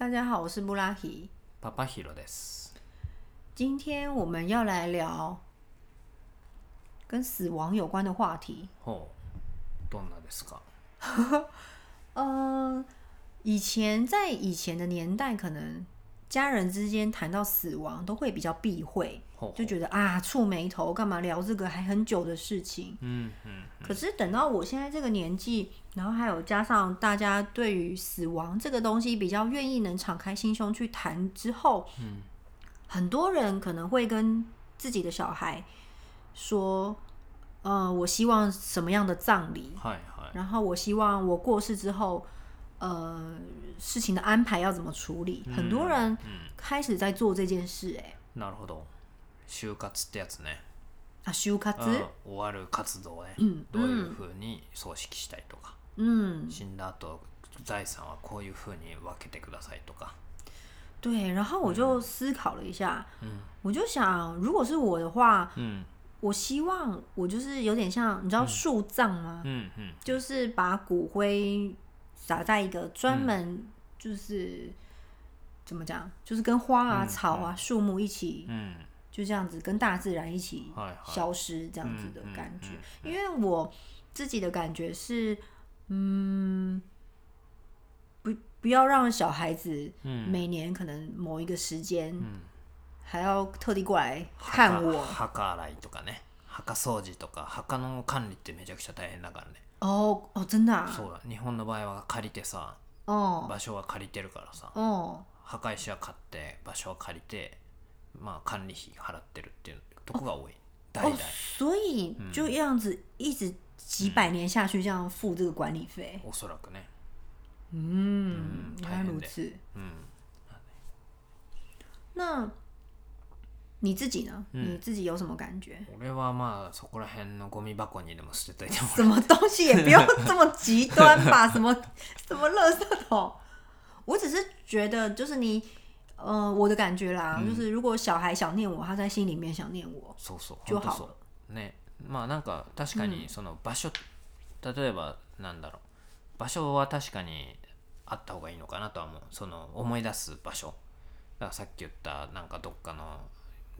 大家好，我是布拉希。パパヒロです。今天我们要来聊跟死亡有关的话题。ほう、どんなですか。呃，以前在以前的年代，可能 家人之间谈到死亡都会比较避讳，ほう就觉得啊触眉头，干嘛聊这个还很久的事情。うんうん可是等到我现在这个年纪，然后还有加上大家对于死亡这个东西比较愿意能敞开心胸去谈之后，嗯很多人可能会跟自己的小孩说，呃，我希望什么样的葬礼，はいはい。然后我希望我过世之后， 呃，事情的安排要怎么处理。很多人开始在做这件事、哎，なるほど。就活ってやつね。啊，修卡うん兹，終わる活動ね。うんどういうふうに葬式したいとか、嗯，死んだ後財産はこういうふうに分けてくださいとか。对。然后我就思考了一下，うん我就想，如果是我的话，うん我希望我就是有点像，你知道树葬吗？うんうん就是把骨灰 撒在一个专门，就是、怎么讲，就是跟花啊、草啊、树木一起，うん就这样子跟大自然一起はいはい。消失这样子的嗯感觉。嗯因为我自己的感觉是，嗯，不不要让小孩子うん每年可能某一个时间、ん还要特地过来看我。墓墓洗いとかね。 墓掃除とか墓の管理ってめちゃくちゃ大変だからね。哦哦，真的啊，そうだ。日本の場合は借りてさ、哦場所は借りてるからさ。哦。墓石は買って場所は借りてまあ管理費払ってるっていうとこが多い代哦々、，所以就这样子一直几百年下去，这样付这个管理费。おそらくね嗯，嗯原来如此。うん那你自己呢？你自己有什么感觉？俺はまあそこら辺のゴミ箱にでも捨てといても什么东西也不用这么极端吧？什么 什么垃圾桶？我只是觉得，就是你，呃，我的感觉啦，就是如果小孩想念我，他在心里面想念我，そうそう就好ほんとそうねまあなんか確かにその場所、例えばなんだろう場所は確かにあった方がいいのかなとは思うその思い出す場所だからさっき言ったなんかどっかの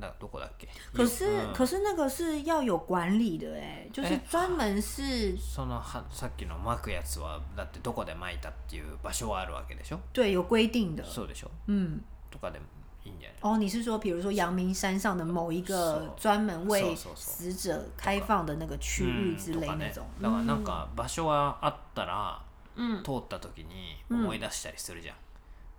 だどこだっけ可是、うん可是那个是要有管理的、哎，就是哎专门是 そのはさっきの巻くやつはだってどこで巻いたっていう場所はあるわけでしょ？对有规定的。そうでしょ？嗯，とかでもいいんじゃない？哦，你是说，比如说阳明山上的某一个专门为死者开放的那个区域之类那种？だからなんか場所はあったら嗯通った時に思い出したりするじゃん、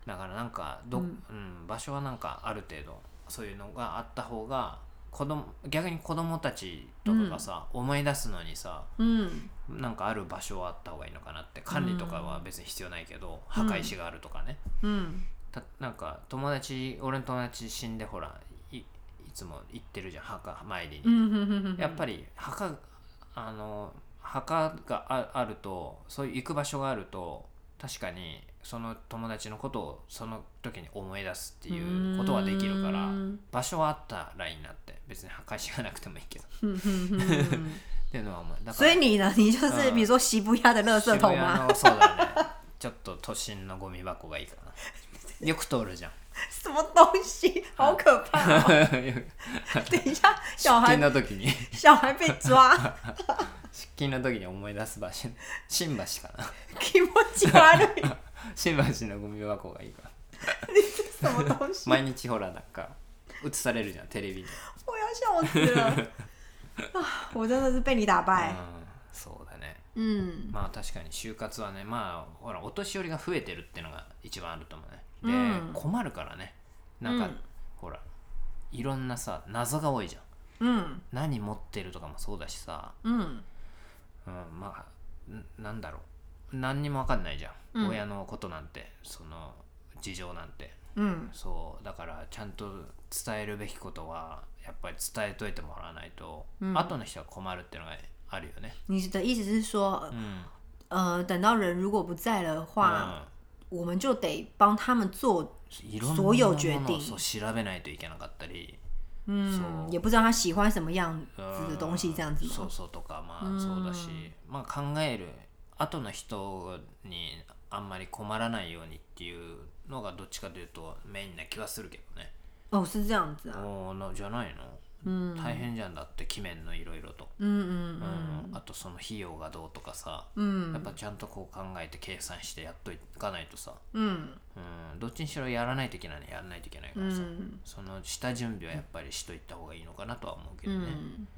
だからなんかど、うん場所はなんかある程度そういうのがあった方が子供逆に子供たちとかがさ、思い出すのにさ嗯なんかある場所はあった方がいいのかなって管理とかは別に必要ないけど、墓石があるとかね、嗯たなんか友達俺の友達死んでほらいいつも行ってるじゃん墓参りに、やっぱり墓あの墓がああるとそういう行く場所があると確かにその友達のことをその時に思い出すっていうことはできるからうん場所はあったらいいなって別に墓石がなくてもいいけどっていうのは思うだか所ら以你呢？你就是嗯比如说西部亚的垃圾渋谷桶吗？のそうだねちょっと都心のゴミ箱がいいかな よく通るじゃん什么东西？好可怕、哦！等一下，小出孩勤の時に小孩被抓，出勤の時に思い出す場所新橋かな 気持ち悪い。新橋のゴミ箱がいいから？毎日ほらなんか映されるじゃんテレビに、我要笑死了！啊，我真的是被你打败。うんそうだね。嗯まあ確かに就活はねまあほらお年寄りが増えてるっていうのが一番あると思うね。で、うん。困るからね。なんか、うん。ほらいろんなさ謎が多いじゃん。嗯何持ってるとかもそうだしさ、嗯うん、まあんなんだろう何にも分かんないじゃん、うん。親のことなんてその事情なんて。嗯そう。だからちゃんと伝えるべきことはやっぱり伝えといてもらわないと、うん。後の人は困るっていうのがあるよね。你的意思是说，うん。呃，等到人如果不在了的话，我们就得帮他们做，所有もの決定。をそう調べないといけなかったり、嗯，也不知道他喜欢什么样子的东西，这样子吗？そうそうとかまあそうだし、まあ考える後の人にあんまり困らないようにっていうのがどっちかというとメインな気はするけどね。哦，是这样子啊。おーなじゃないの、大変じゃんだって決めんのいろいろと、嗯嗯うんあとその費用がどうとかさ、嗯やっぱちゃんとこう考えて計算してやっといかないとさ、嗯うん、どっちにしろやらないといけないのはやらないといけないからさ、嗯その下準備はやっぱりしといた方がいいのかなとは思うけどね、嗯。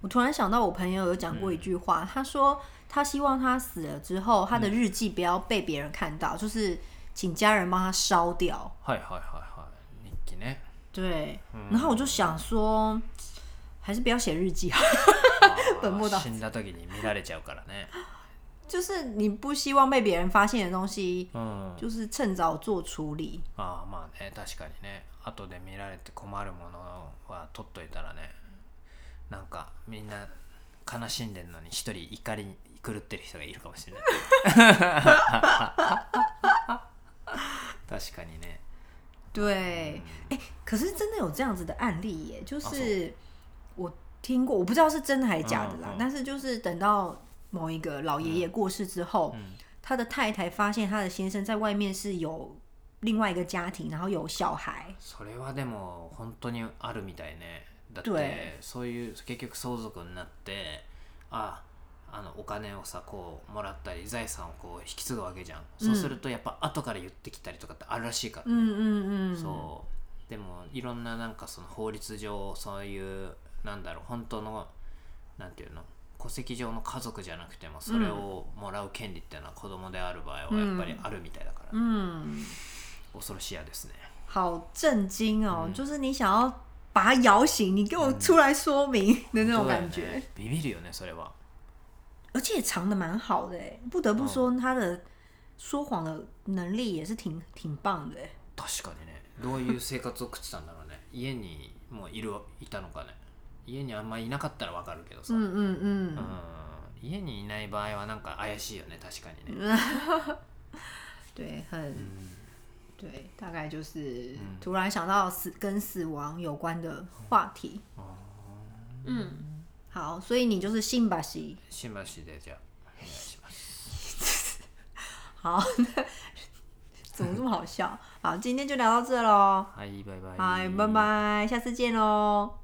我突然想到，我朋友有讲过一句话，他说他希望他死了之后，他的日记不要被别人看到，就是请家人帮他烧掉。はいはいはいはい日記ね对，然后我就想说，还是不要写日记好，本末倒死んだ時に見られちゃうからね就是你不希望被别人发现的东西，うん就是趁早做处理。ああまあね確かにね後で見られて困るものは取っといたらね なんかみんな悲しんでんのに一人怒りに狂ってる人がいるかもしれない。確かにね。对，哎、可是真的有这样子的案例耶，就啊是我听过，我不知道是真的还是假的啦。嗯嗯但是就是等到某一个老爷爷过世之后，嗯。他的太太发现他的先生在外面是有另外一个家庭，然后有小孩。それはでも本当にあるみたいねだっ对てそういう結局相続になってああのお金をさこうもらったり財産をこう引き継ぐわけじゃん、そうするとやっぱ後から言ってきたりとかってあるらしいから。ね、そう。でもいろんななんかその法律上そういうなんだろう本当のなんていうの戸籍上の家族じゃなくてもそれをもらう権利っていうのは子供である場合はやっぱりあるみたいだから、嗯，恐ろしやですね。好震惊哦！嗯就是你想要把他摇醒，你给我出来说明的那种感觉。ねビビるよねそれは而且也藏的蛮好的哎，不得不说他的说谎的能力也是挺挺棒的哎。確かにねどういう生活を送ってたんだろうね家にもういるいたのかね家にあんまいなかったらわかるけどさ、嗯嗯うん嗯，家にいない場合はなんか怪しいよね確かにね、对，很うん对，大概就是突然想到死跟死亡有关的话题。嗯，好，所以你就是信吧西。新橋でじゃあお願いします好，那怎么这么好笑？好，今天就聊到这喽。はいバイバイ嗨，拜拜，下次见喽。